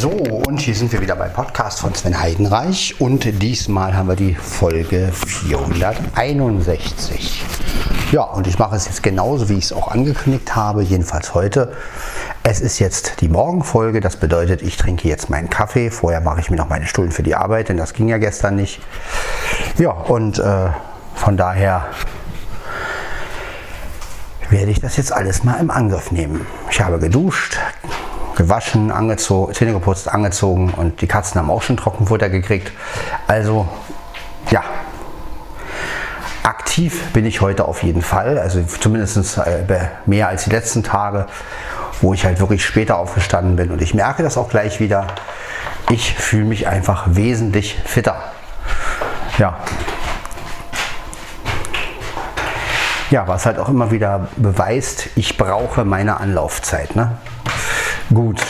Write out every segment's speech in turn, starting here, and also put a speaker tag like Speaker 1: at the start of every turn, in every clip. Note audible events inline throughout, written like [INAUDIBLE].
Speaker 1: So, und hier sind wir wieder beim Podcast von Sven Heidenreich und diesmal haben wir die Folge 461. Ja, und ich mache es jetzt genauso, wie ich es auch angekündigt habe, jedenfalls heute. Es ist jetzt die Morgenfolge, das bedeutet, ich trinke jetzt meinen Kaffee. Vorher mache ich mir noch meine Stullen für die Arbeit, denn das ging ja gestern nicht. Ja, und äh, von daher werde ich das jetzt alles mal im Angriff nehmen. Ich habe geduscht, gewaschen, angezogen, Zähne geputzt, angezogen und die Katzen haben auch schon Trockenfutter gekriegt. Also ja, aktiv bin ich heute auf jeden Fall, also zumindest äh, mehr als die letzten Tage, wo ich halt wirklich später aufgestanden bin und ich merke das auch gleich wieder. Ich fühle mich einfach wesentlich fitter. Ja, ja, was halt auch immer wieder beweist, ich brauche meine Anlaufzeit. Ne? Gut.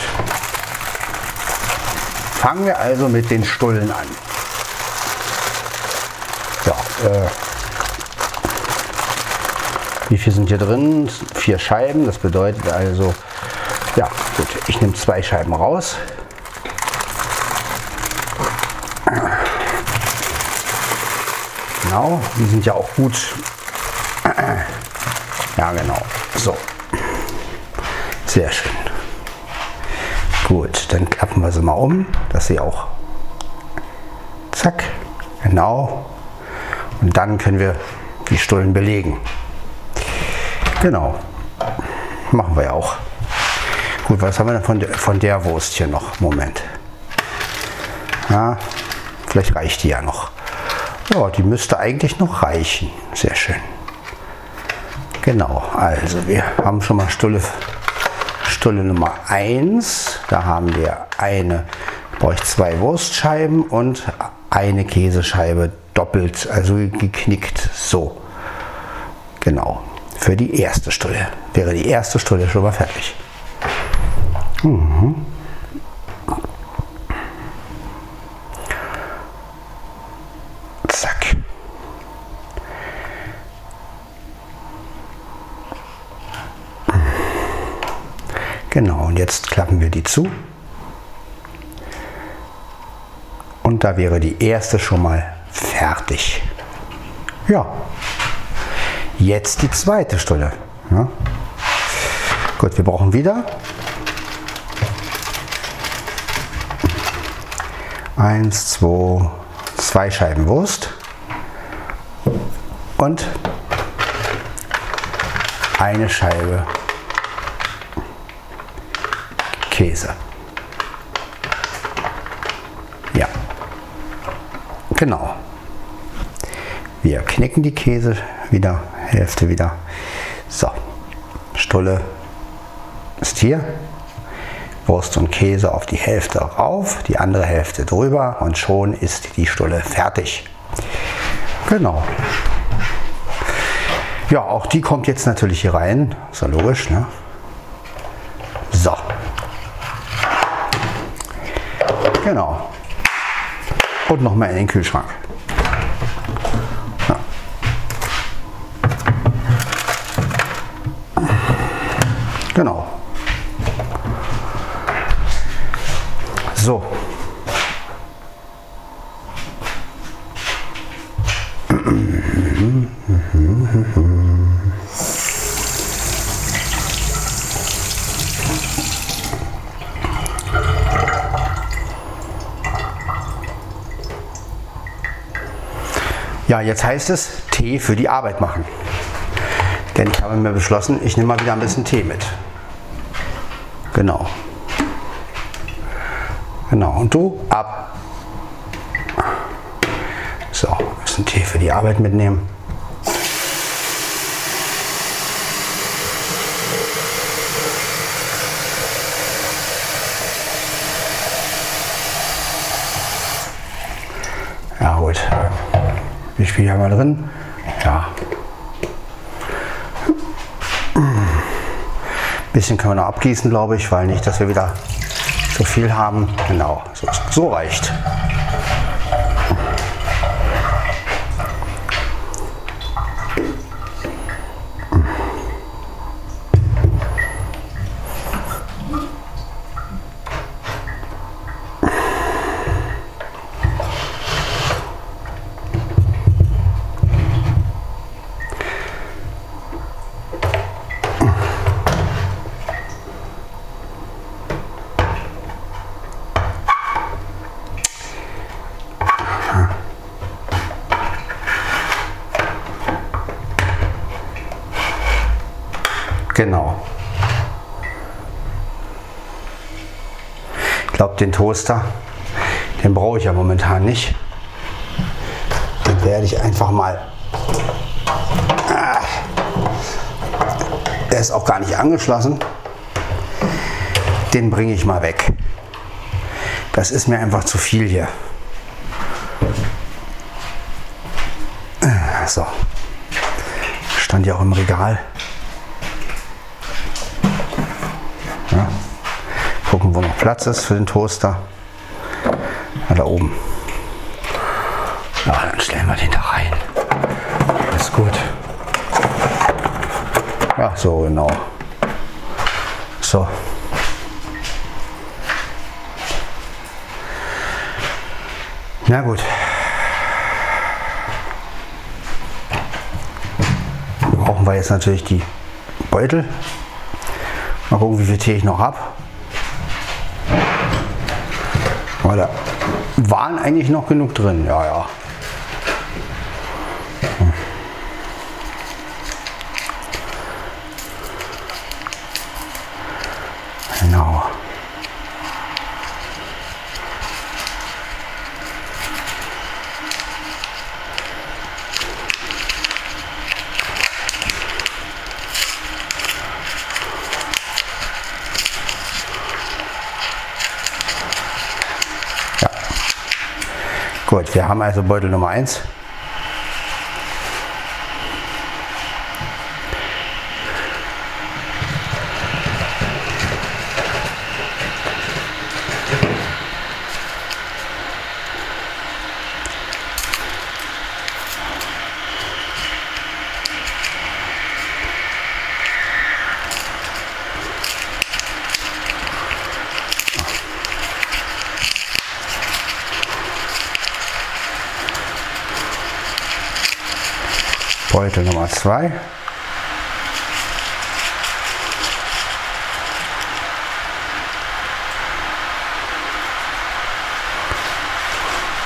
Speaker 1: Fangen wir also mit den Stullen an. Ja, äh, wie viel sind hier drin? Vier Scheiben. Das bedeutet also, ja, gut, ich nehme zwei Scheiben raus. Genau, die sind ja auch gut. Ja, genau. So. Sehr schön. Gut, dann klappen wir sie mal um, dass sie auch zack, genau. Und dann können wir die Stullen belegen. Genau, machen wir ja auch. Gut, was haben wir denn von der, von der Wurst hier noch? Moment. Ja, vielleicht reicht die ja noch. Ja, die müsste eigentlich noch reichen. Sehr schön. Genau, also wir haben schon mal Stulle Stulle Nummer 1. Da haben wir eine, brauche ich zwei Wurstscheiben und eine Käsescheibe doppelt, also geknickt. So. Genau. Für die erste Stulle. Wäre die erste Stulle schon mal fertig. Mhm. Genau, und jetzt klappen wir die zu. Und da wäre die erste schon mal fertig. Ja, jetzt die zweite Stulle. Ja. Gut, wir brauchen wieder eins, zwei, zwei Scheiben Wurst und eine Scheibe Käse. Ja, genau. Wir knicken die Käse wieder, Hälfte wieder. So, Stulle ist hier. Wurst und Käse auf die Hälfte rauf, die andere Hälfte drüber und schon ist die Stulle fertig. Genau. Ja, auch die kommt jetzt natürlich hier rein. Ist ja logisch, ne? So. Genau. Und nochmal in den Kühlschrank. Genau. So. Jetzt heißt es Tee für die Arbeit machen. Denn ich habe mir beschlossen, ich nehme mal wieder ein bisschen Tee mit. Genau. Genau, und du ab. So, ein bisschen Tee für die Arbeit mitnehmen. Ja gut. Wir drin? Ja. Ein bisschen können wir noch abgießen, glaube ich, weil nicht, dass wir wieder zu viel haben. Genau, so, so reicht. Genau. Ich glaube, den Toaster, den brauche ich ja momentan nicht. Den werde ich einfach mal. Ah, der ist auch gar nicht angeschlossen. Den bringe ich mal weg. Das ist mir einfach zu viel hier. So. Stand ja auch im Regal. Ja. Gucken, wo noch Platz ist für den Toaster. Ja, da oben. Ja, dann stellen wir den da rein. Ist gut. Ja, so genau. So. Na gut. Brauchen wir jetzt natürlich die Beutel. Mal gucken, wie viel Tee ich noch habe. Weil da waren eigentlich noch genug drin. Ja, ja. Genau. Ja. Gut, wir haben also Beutel Nummer 1. Beutel Nummer 2.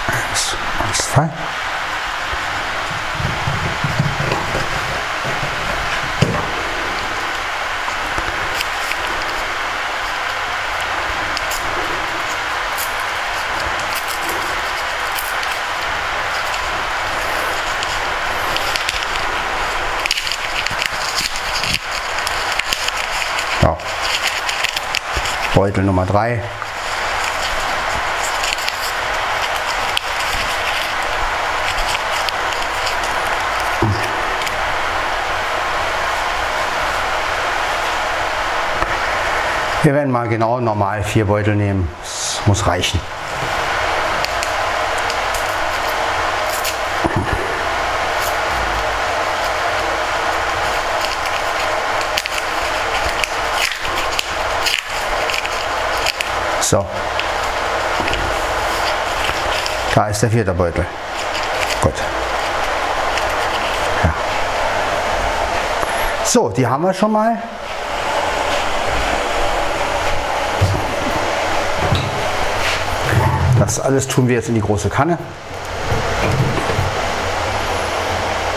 Speaker 1: Eins zwei. Beutel Nummer 3. Wir werden mal genau normal vier Beutel nehmen. Das muss reichen. So. Da ist der vierte Beutel. Gut. Ja. So, die haben wir schon mal. Das alles tun wir jetzt in die große Kanne.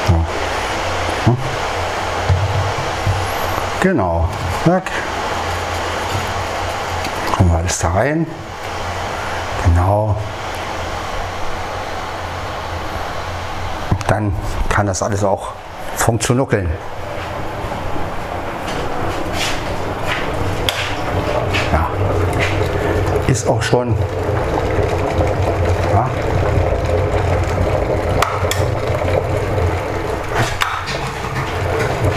Speaker 1: So. Hm. Genau. Zack. Alles da rein. Genau. Dann kann das alles auch funktionieren. Ja. Ist auch schon. Ja.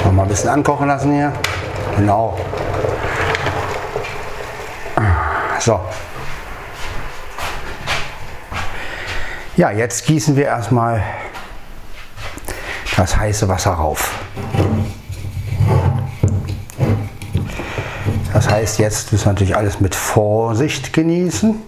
Speaker 1: Noch mal ein bisschen ankochen lassen hier. Genau. So. Ja, jetzt gießen wir erstmal das heiße Wasser rauf. Das heißt, jetzt müssen wir natürlich alles mit Vorsicht genießen.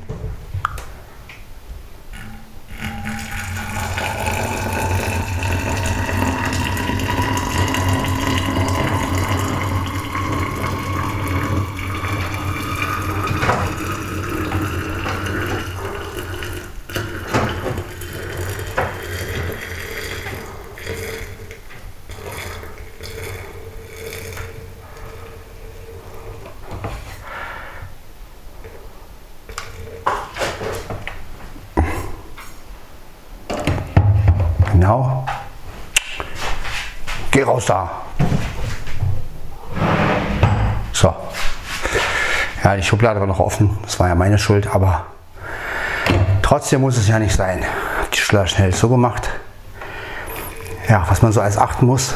Speaker 1: Ja, die Schublade war noch offen. Das war ja meine Schuld, aber trotzdem muss es ja nicht sein. Die Schublade schnell so gemacht. Ja, was man so alles achten muss.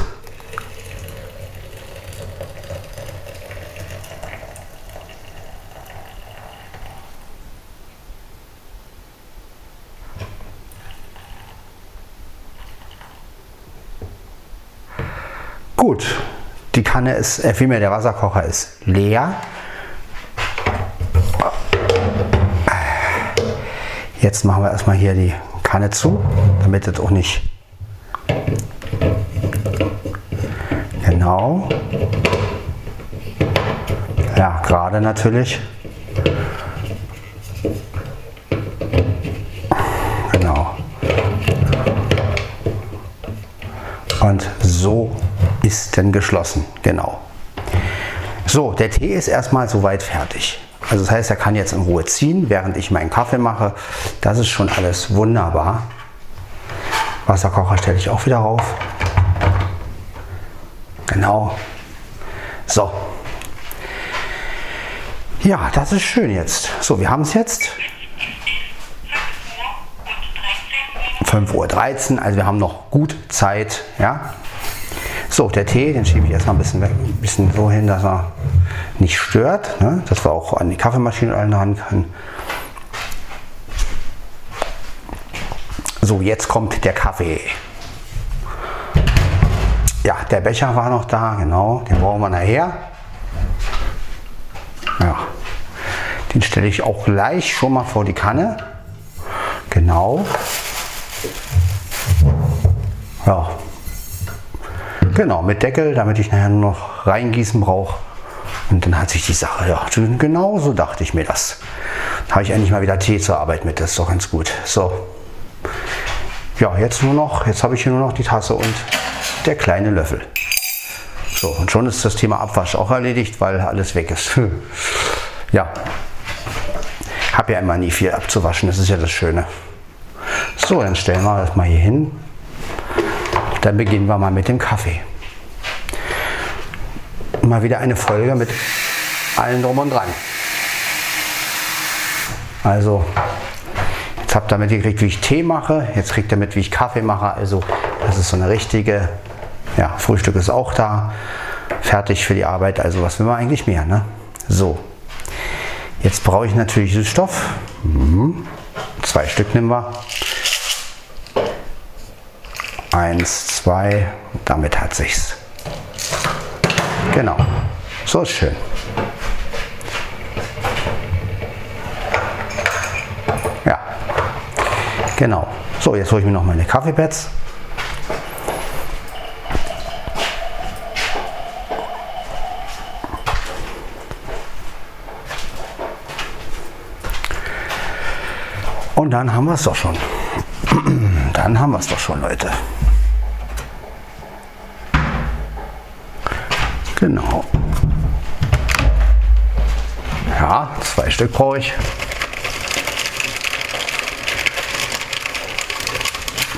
Speaker 1: Gut, die Kanne ist, äh, vielmehr der Wasserkocher ist leer. Jetzt machen wir erstmal hier die Kanne zu, damit es auch nicht genau. Ja, gerade natürlich. Genau. Und so ist denn geschlossen. Genau. So, der Tee ist erstmal soweit fertig. Also das heißt, er kann jetzt in Ruhe ziehen, während ich meinen Kaffee mache. Das ist schon alles wunderbar. Wasserkocher stelle ich auch wieder auf. Genau. So. Ja, das ist schön jetzt. So, wir haben es jetzt. 5.13 Uhr, also wir haben noch gut Zeit. Ja? So, der Tee, den schiebe ich erstmal ein bisschen, weg, ein bisschen so hin, dass er nicht stört, ne? dass wir auch an die Kaffeemaschine ran können. So, jetzt kommt der Kaffee. Ja, der Becher war noch da, genau, den brauchen wir nachher. Ja, den stelle ich auch gleich schon mal vor die Kanne. Genau. Ja, Genau, mit Deckel, damit ich nachher nur noch reingießen brauche. Und dann hat sich die Sache, ja, genau so dachte ich mir das. Habe ich endlich mal wieder Tee zur Arbeit mit, das ist doch ganz gut. So. Ja, jetzt nur noch, jetzt habe ich hier nur noch die Tasse und der kleine Löffel. So, und schon ist das Thema Abwasch auch erledigt, weil alles weg ist. [LAUGHS] ja. Habe ja immer nie viel abzuwaschen, das ist ja das Schöne. So, dann stellen wir das mal hier hin. Dann beginnen wir mal mit dem Kaffee. Mal wieder eine Folge mit allen drum und dran. Also, jetzt habt ihr mitgekriegt, wie ich Tee mache. Jetzt kriegt ihr mit, wie ich Kaffee mache. Also, das ist so eine richtige, ja, Frühstück ist auch da. Fertig für die Arbeit. Also, was will man eigentlich mehr, ne? So. Jetzt brauche ich natürlich Süßstoff. Mhm. Zwei Stück nehmen wir. Eins, zwei, damit hat sich's. Genau, so ist schön. Ja, genau. So, jetzt hole ich mir noch meine Kaffeepads. Und dann haben wir es doch schon. [CLEARS THROAT] Dann haben wir es doch schon, Leute. Genau. Ja, zwei Stück brauche ich.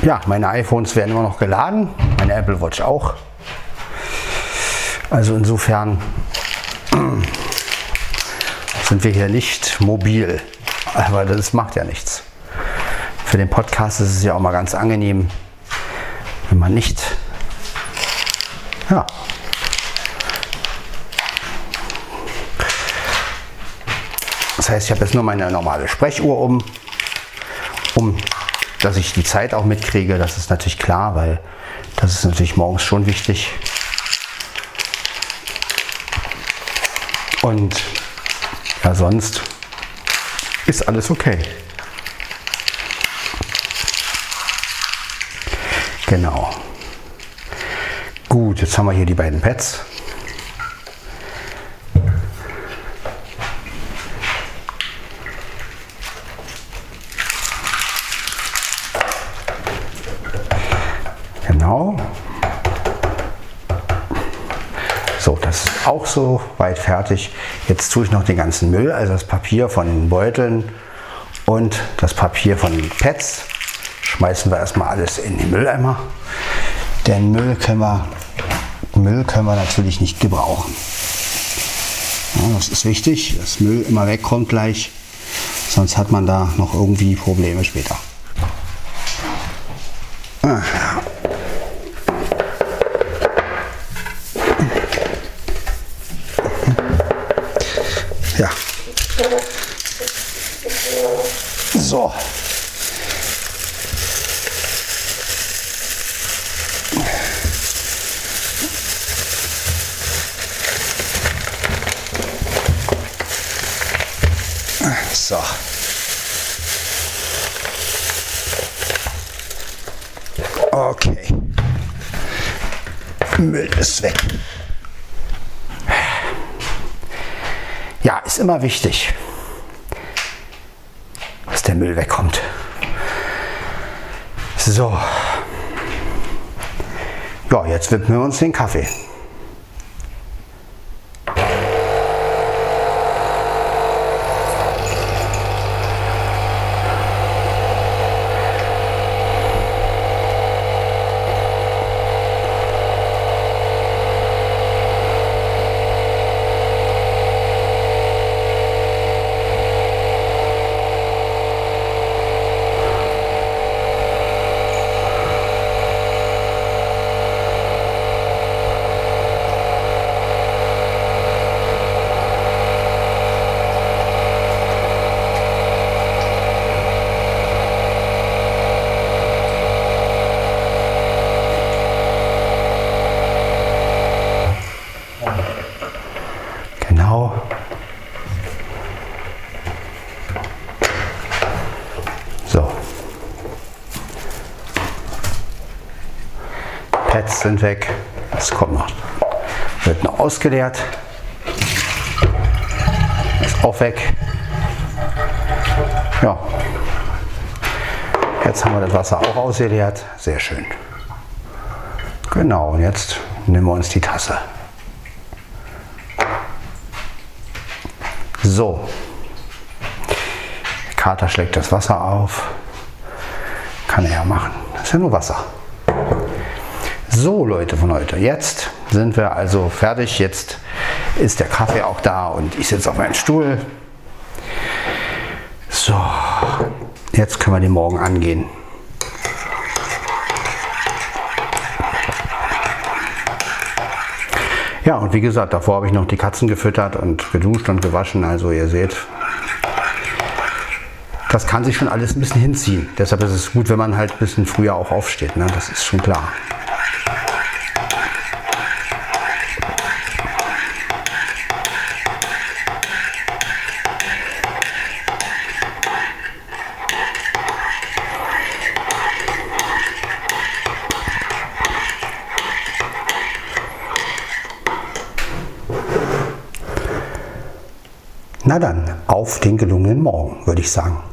Speaker 1: Ja, meine iPhones werden immer noch geladen, meine Apple Watch auch. Also insofern [CLEARS THROAT] sind wir hier nicht mobil. Aber das macht ja nichts. Für den Podcast ist es ja auch mal ganz angenehm, wenn man nicht ja, Das heißt, ich habe jetzt nur meine normale Sprechuhr um, um dass ich die Zeit auch mitkriege. Das ist natürlich klar, weil das ist natürlich morgens schon wichtig. Und ja, sonst ist alles okay. Genau. Gut, jetzt haben wir hier die beiden Pads. Auch so weit fertig. Jetzt tue ich noch den ganzen Müll, also das Papier von den Beuteln und das Papier von den Pads schmeißen wir erstmal alles in den Mülleimer. Denn Müll können wir, Müll können wir natürlich nicht gebrauchen. Ja, das ist wichtig, dass Müll immer wegkommt gleich. Sonst hat man da noch irgendwie Probleme später. Ah, ja. So. So. Okay. Müll ist weg. Ja, ist immer wichtig, dass der Müll wegkommt. So. Ja, jetzt widmen wir uns den Kaffee. Genau. So. Sind weg. Das kommt noch. Wird noch ausgeleert. Ist auch weg. Ja. Jetzt haben wir das Wasser auch ausgeleert. Sehr schön. Genau, und jetzt nehmen wir uns die Tasse. So. Der Kater schlägt das Wasser auf. Kann er ja machen. Das ist ja nur Wasser. So, Leute von heute. Jetzt sind wir also fertig. Jetzt ist der Kaffee auch da und ich sitze auf meinem Stuhl. So. Jetzt können wir den Morgen angehen. Ja, und wie gesagt, davor habe ich noch die Katzen gefüttert und geduscht und gewaschen. Also ihr seht, das kann sich schon alles ein bisschen hinziehen. Deshalb ist es gut, wenn man halt ein bisschen früher auch aufsteht. Ne? Das ist schon klar. Na dann, auf den gelungenen Morgen, würde ich sagen.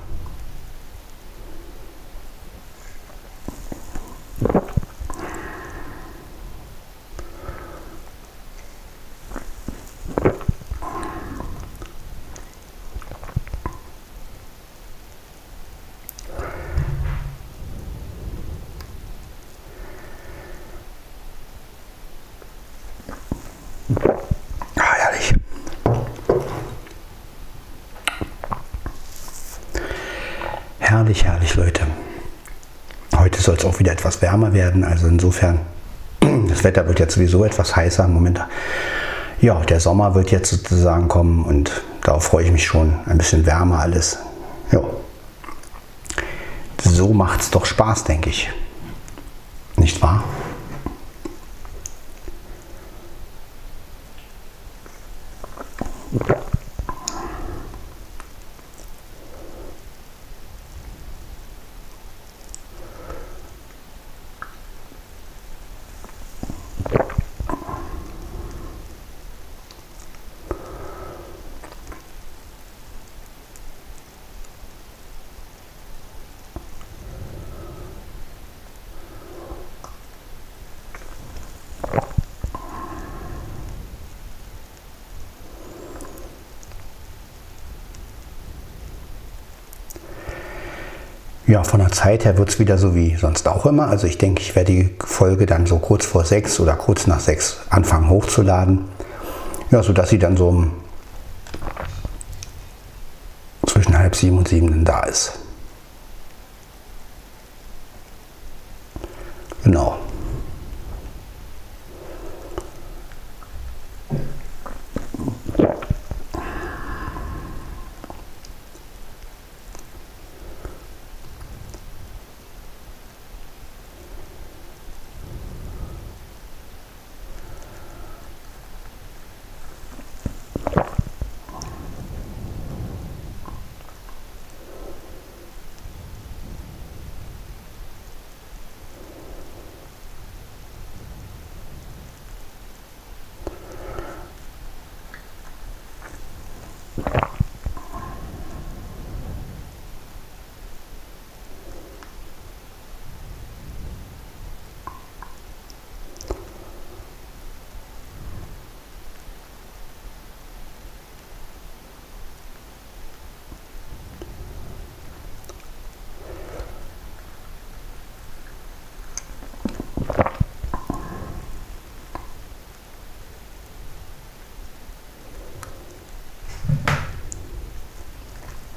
Speaker 1: Ah, herrlich. Herrlich, herrlich, Leute. Heute soll es auch wieder etwas wärmer werden. Also insofern, [CLEARS THROAT] das Wetter wird jetzt sowieso etwas heißer im Moment. Ja, der Sommer wird jetzt sozusagen kommen und darauf freue ich mich schon. Ein bisschen wärmer alles. Ja. So macht es doch Spaß, denke ich. Nicht wahr? Ja, von der Zeit her wird es wieder so wie sonst auch immer. Also ich denke, ich werde die Folge dann so kurz vor sechs oder kurz nach sechs anfangen hochzuladen. Ja, sodass sie dann so zwischen halb sieben und sieben da ist. Genau.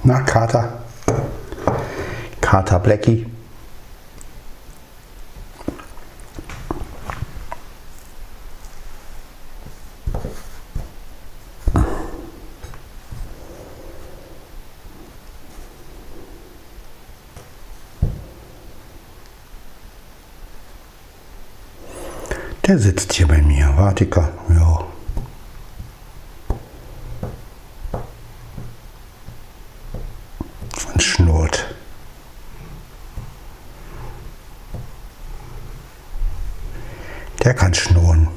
Speaker 1: Na, Kater. Kater Blackie. Der sitzt hier bei mir. Wartiker. Ja. Der kann schnurren.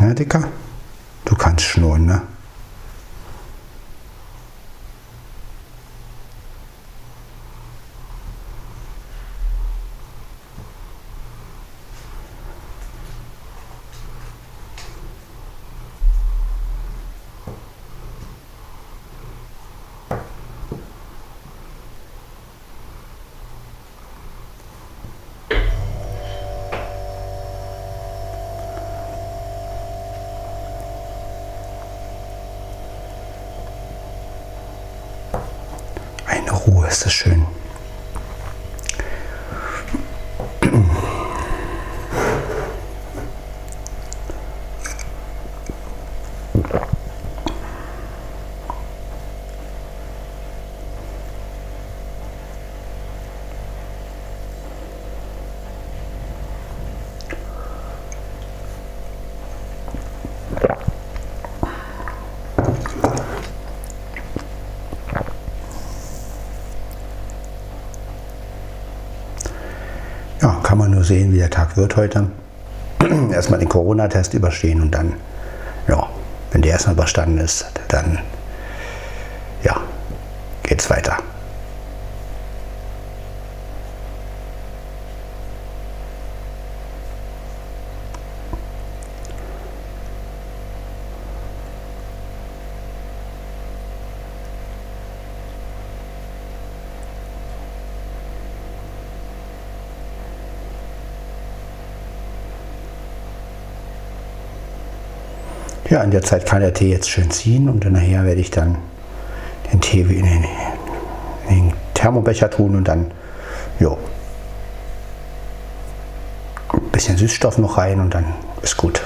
Speaker 1: Ja, Dicker? Du kannst schnurren, ne? Ruhe ist das schön. Kann man nur sehen, wie der Tag wird heute. [CLEARS THROAT] erstmal den Corona-Test überstehen und dann, ja, wenn der erstmal überstanden ist, dann, ja, geht's weiter. Ja, in der Zeit kann der Tee jetzt schön ziehen und nachher werde ich dann den Tee in den, in den Thermobecher tun und dann, jo, ein bisschen Süßstoff noch rein und dann ist gut.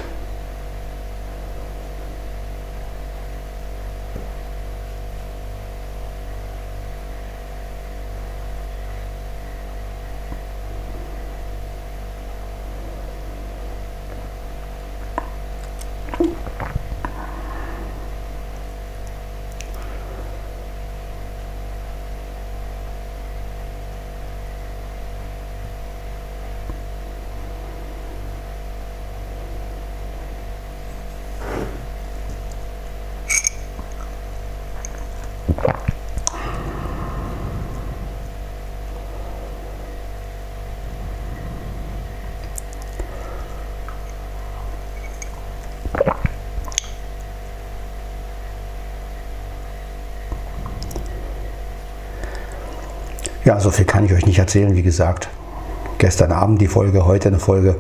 Speaker 1: Ja, so viel kann ich euch nicht erzählen, wie gesagt. Gestern Abend die Folge, heute eine Folge.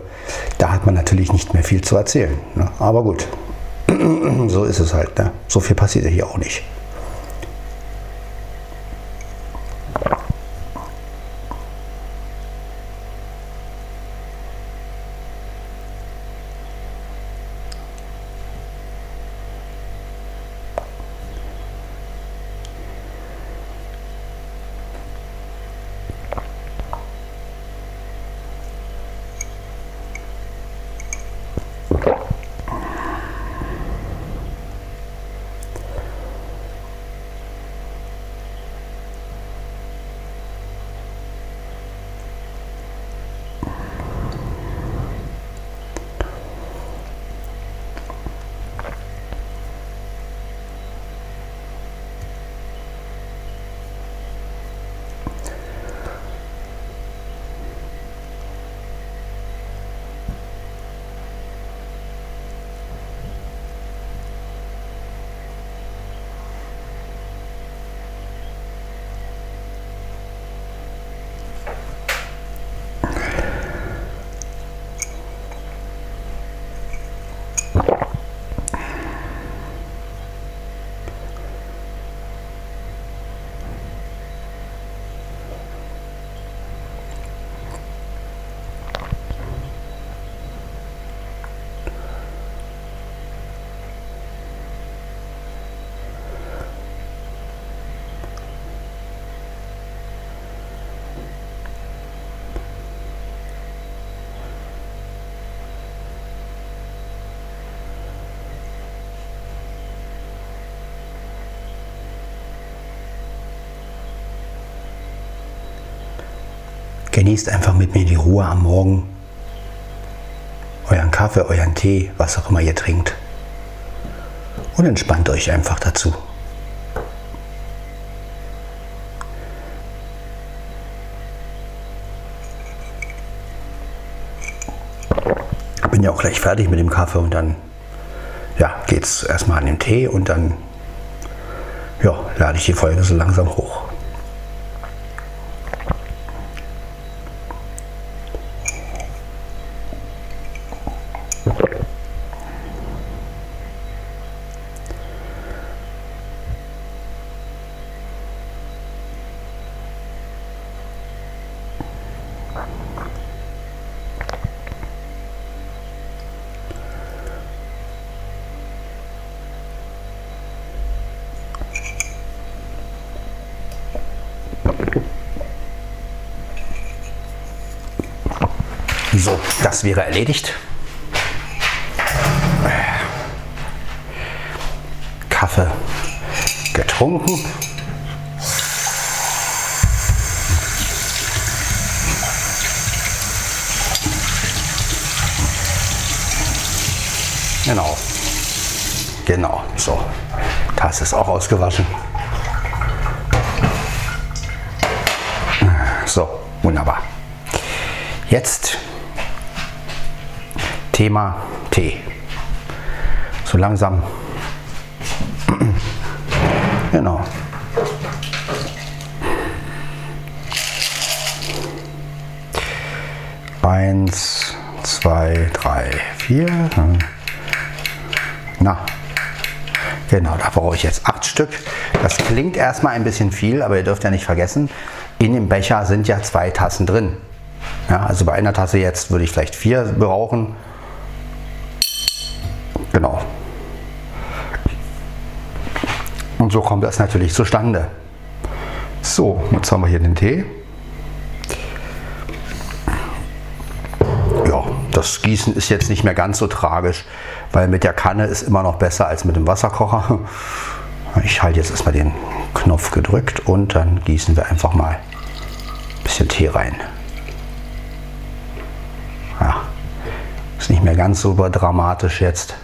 Speaker 1: Da hat man natürlich nicht mehr viel zu erzählen. Ne? Aber gut, [CLEARS THROAT] so ist es halt. Ne? So viel passiert ja hier auch nicht. Genießt einfach mit mir die Ruhe am Morgen. Euren Kaffee, euren Tee, was auch immer ihr trinkt. Und entspannt euch einfach dazu. Bin ja auch gleich fertig mit dem Kaffee und dann ja, geht es erstmal an den Tee und dann ja, lade ich die Folge so langsam hoch. Das wäre erledigt. Kaffee getrunken. Genau. Genau, so. Tasse ist auch ausgewaschen. So, wunderbar. Jetzt Thema Tee. So langsam. [CLEARS THROAT] genau. Eins, zwei, drei, vier. Na, genau, da brauche ich jetzt acht Stück. Das klingt erstmal ein bisschen viel, aber ihr dürft ja nicht vergessen, in dem Becher sind ja zwei Tassen drin. Ja, also bei einer Tasse jetzt würde ich vielleicht vier brauchen Und so kommt das natürlich zustande. So, jetzt haben wir hier den Tee. Ja, das Gießen ist jetzt nicht mehr ganz so tragisch, weil mit der Kanne ist immer noch besser als mit dem Wasserkocher. Ich halte jetzt erstmal den Knopf gedrückt und dann gießen wir einfach mal ein bisschen Tee rein. Ja, ist nicht mehr ganz so dramatisch jetzt.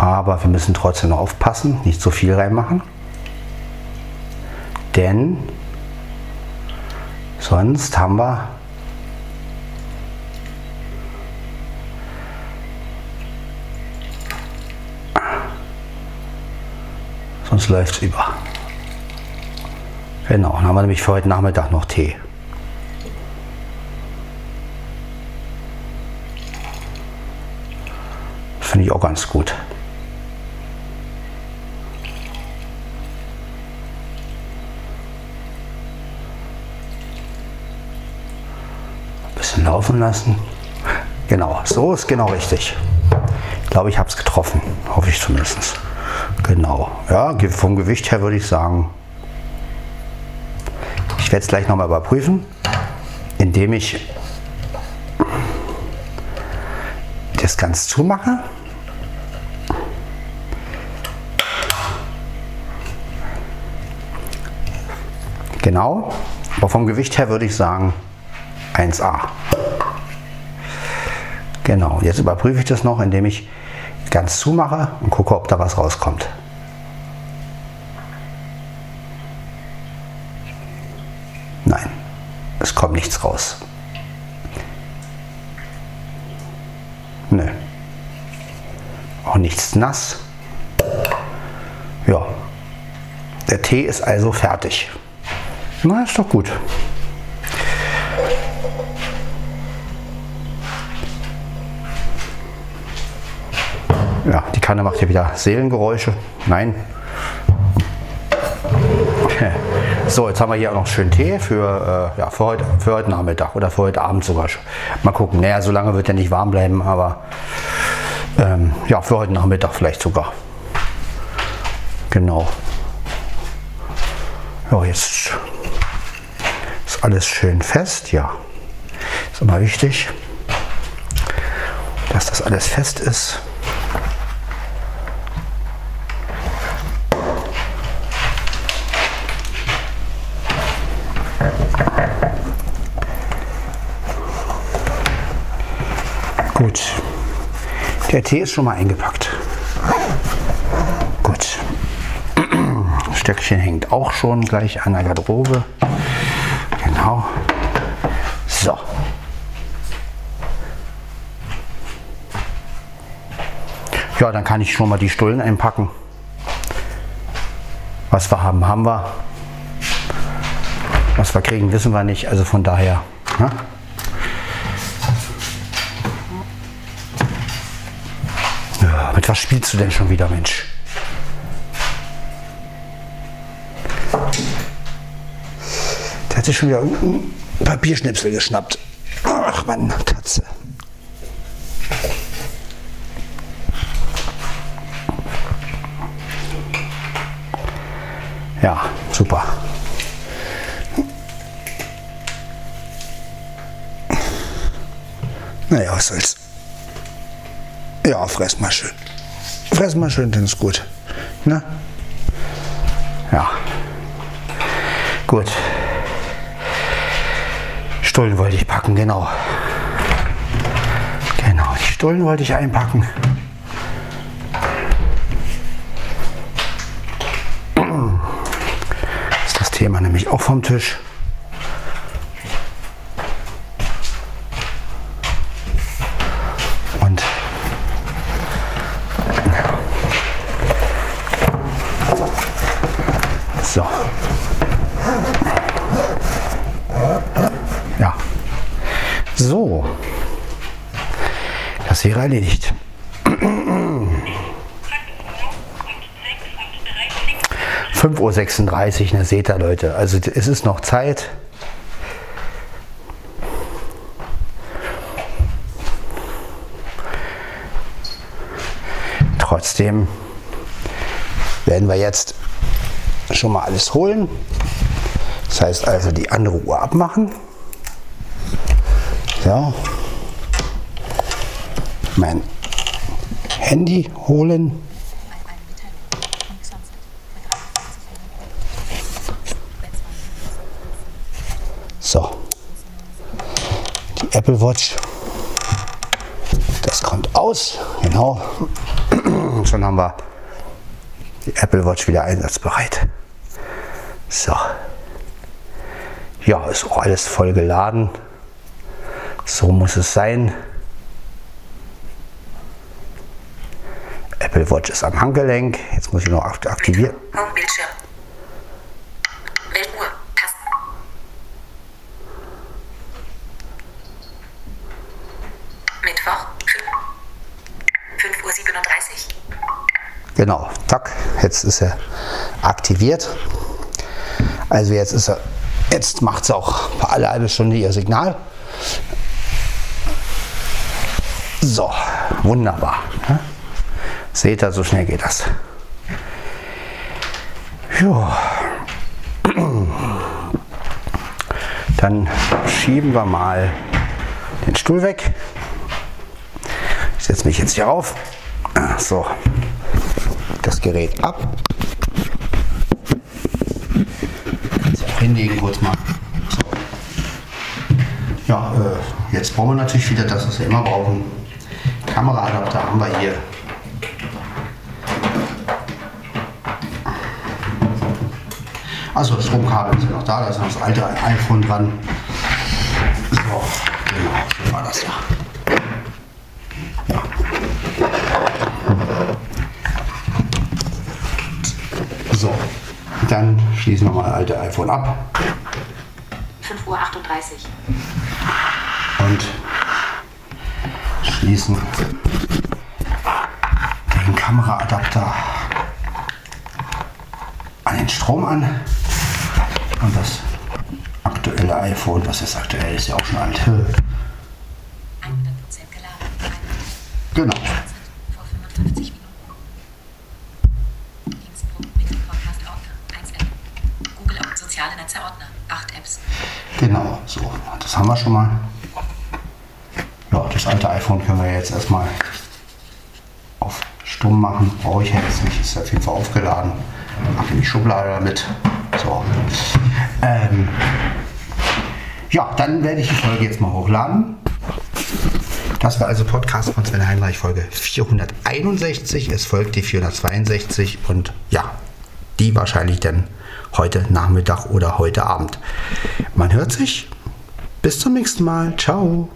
Speaker 1: Aber wir müssen trotzdem noch aufpassen, nicht zu viel reinmachen. Denn sonst haben wir sonst läuft es über. Genau, dann haben wir nämlich für heute Nachmittag noch Tee. Finde ich auch ganz gut. Bisschen laufen lassen. Genau, so ist genau richtig. Ich glaube, ich habe es getroffen. Hoffe ich zumindest. Genau. Ja, vom Gewicht her würde ich sagen, ich werde es gleich nochmal überprüfen, indem ich das ganz zumache. Genau, aber vom Gewicht her würde ich sagen 1A. Genau, jetzt überprüfe ich das noch, indem ich ganz zumache und gucke, ob da was rauskommt. Nein, es kommt nichts raus. Nö. Auch nichts nass. Ja. Der Tee ist also fertig. Na, ist doch gut. Ja, die Kanne macht hier wieder Seelengeräusche. Nein. [LAUGHS] So, jetzt haben wir hier auch noch schön Tee für, äh, ja, für, heute, für heute Nachmittag oder für heute Abend sogar. Mal gucken. Naja, so lange wird er nicht warm bleiben, aber ähm, ja, für heute Nachmittag vielleicht sogar. Genau. Ja, jetzt ist alles schön fest. Ja, ist immer wichtig, dass das alles fest ist. Gut. Der Tee ist schon mal eingepackt. Gut. [CLEARS THROAT] Stöckchen hängt auch schon gleich an der Garderobe. Genau. So. Ja, dann kann ich schon mal die Stullen einpacken. Was wir haben, haben wir. Was wir kriegen, wissen wir nicht. Also von daher. Ne? Was spielst du denn schon wieder, Mensch? Der hat sich schon wieder einen Papierschnipsel geschnappt. Ach Mann, Katze. Ja, super. Naja, was soll's. Ja, fress mal schön. Fress mal schön, dann ist gut. Ne? Ja. Gut. Stullen wollte ich packen, genau. Genau, die Stullen wollte ich einpacken. Ist das Thema nämlich auch vom Tisch. So. Das wäre erledigt. 5.36 Uhr, ne, seht ihr Leute. Also es ist noch Zeit. Trotzdem werden wir jetzt schon mal alles holen. Das heißt also die andere Uhr abmachen. So. Mein Handy holen. So. Die Apple Watch. Das kommt aus. Genau. [CLEARS THROAT] Schon haben wir die Apple Watch wieder einsatzbereit. So. Ja, ist auch alles voll geladen. So muss es sein. Apple Watch ist am Handgelenk. Jetzt muss ich noch aktivieren. Genau. Zack. Jetzt ist er aktiviert. Also jetzt ist er. Jetzt macht es auch alle halbe Stunde ihr Signal. So, wunderbar. Seht ihr, so schnell geht das. Ja. Dann schieben wir mal den Stuhl weg. Ich setze mich jetzt hier auf. So, das Gerät ab. Auch hinlegen kurz mal. So. Ja, äh, jetzt brauchen wir natürlich wieder das, was wir immer brauchen. Kameraadapter haben wir hier. Also das Stromkabel ist ja noch da, da ist noch das alte iPhone dran. So, genau, so war das ja. ja. So, dann schließen wir mal das alte iPhone ab
Speaker 2: 5 Uhr 38.
Speaker 1: und schließen den Kameraadapter an den Strom an und das aktuelle iPhone, was ist aktuell, ist ja auch schon alt. Stumm machen. Brauche ich jetzt nicht, ist auf jeden Fall aufgeladen. Mache die Schublade damit. So. Ähm, ja, dann werde ich die Folge jetzt mal hochladen. Das war also Podcast von Sven Heinreich, Folge 461. Es folgt die 462 und ja, die wahrscheinlich dann heute Nachmittag oder heute Abend. Man hört sich. Bis zum nächsten Mal. Ciao.